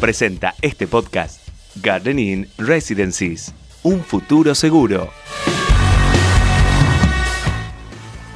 Presenta este podcast Gardening Residencies. Un futuro seguro.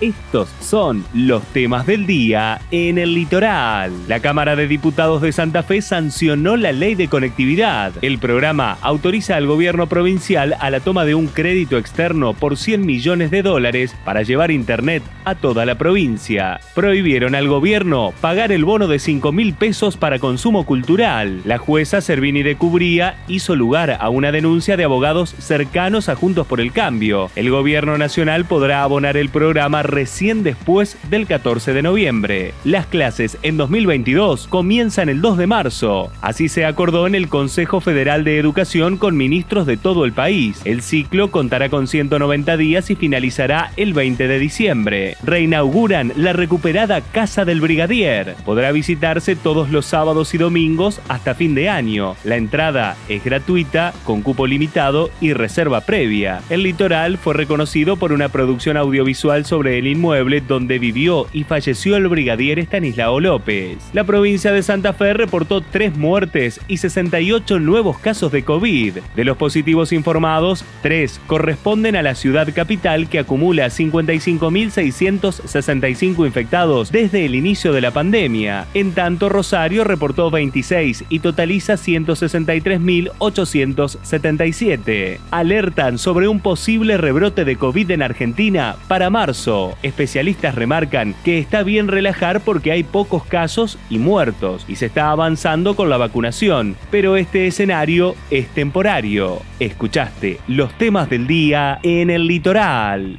Estos son los temas del día en el litoral. La Cámara de Diputados de Santa Fe sancionó la ley de conectividad. El programa autoriza al gobierno provincial a la toma de un crédito externo por 100 millones de dólares para llevar internet a toda la provincia. Prohibieron al gobierno pagar el bono de 5 mil pesos para consumo cultural. La jueza Servini de Cubría hizo lugar a una denuncia de abogados cercanos a Juntos por el Cambio. El gobierno nacional podrá abonar el programa recién después del 14 de noviembre. Las clases en 2022 comienzan el 2 de marzo. Así se acordó en el Consejo Federal de Educación con ministros de todo el país. El ciclo contará con 190 días y finalizará el 20 de diciembre. Reinauguran la recuperada Casa del Brigadier. Podrá visitarse todos los sábados y domingos hasta fin de año. La entrada es gratuita, con cupo limitado y reserva previa. El litoral fue reconocido por una producción audiovisual sobre el inmueble donde vivió y falleció el brigadier Estanislao López. La provincia de Santa Fe reportó tres muertes y 68 nuevos casos de COVID. De los positivos informados, tres corresponden a la ciudad capital que acumula 55.665 infectados desde el inicio de la pandemia. En tanto, Rosario reportó 26 y totaliza 163.877. Alertan sobre un posible rebrote de COVID en Argentina para marzo. Especialistas remarcan que está bien relajar porque hay pocos casos y muertos y se está avanzando con la vacunación, pero este escenario es temporario. Escuchaste los temas del día en el litoral.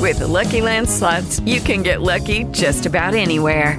With the Lucky Land you can get lucky just about anywhere.